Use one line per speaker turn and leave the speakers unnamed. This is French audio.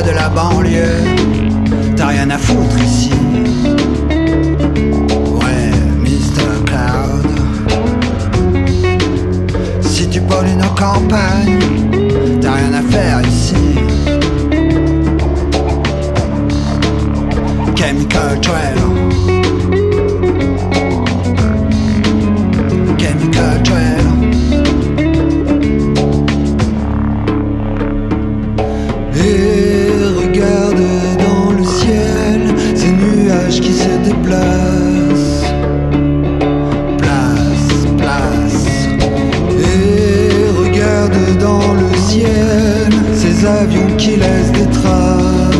de la banlieue, t'as rien à foutre ici. Ouais, Mr. Cloud. Si tu pollues nos campagnes, t'as rien à faire ici. Chemical Trail. qui laisse des traces.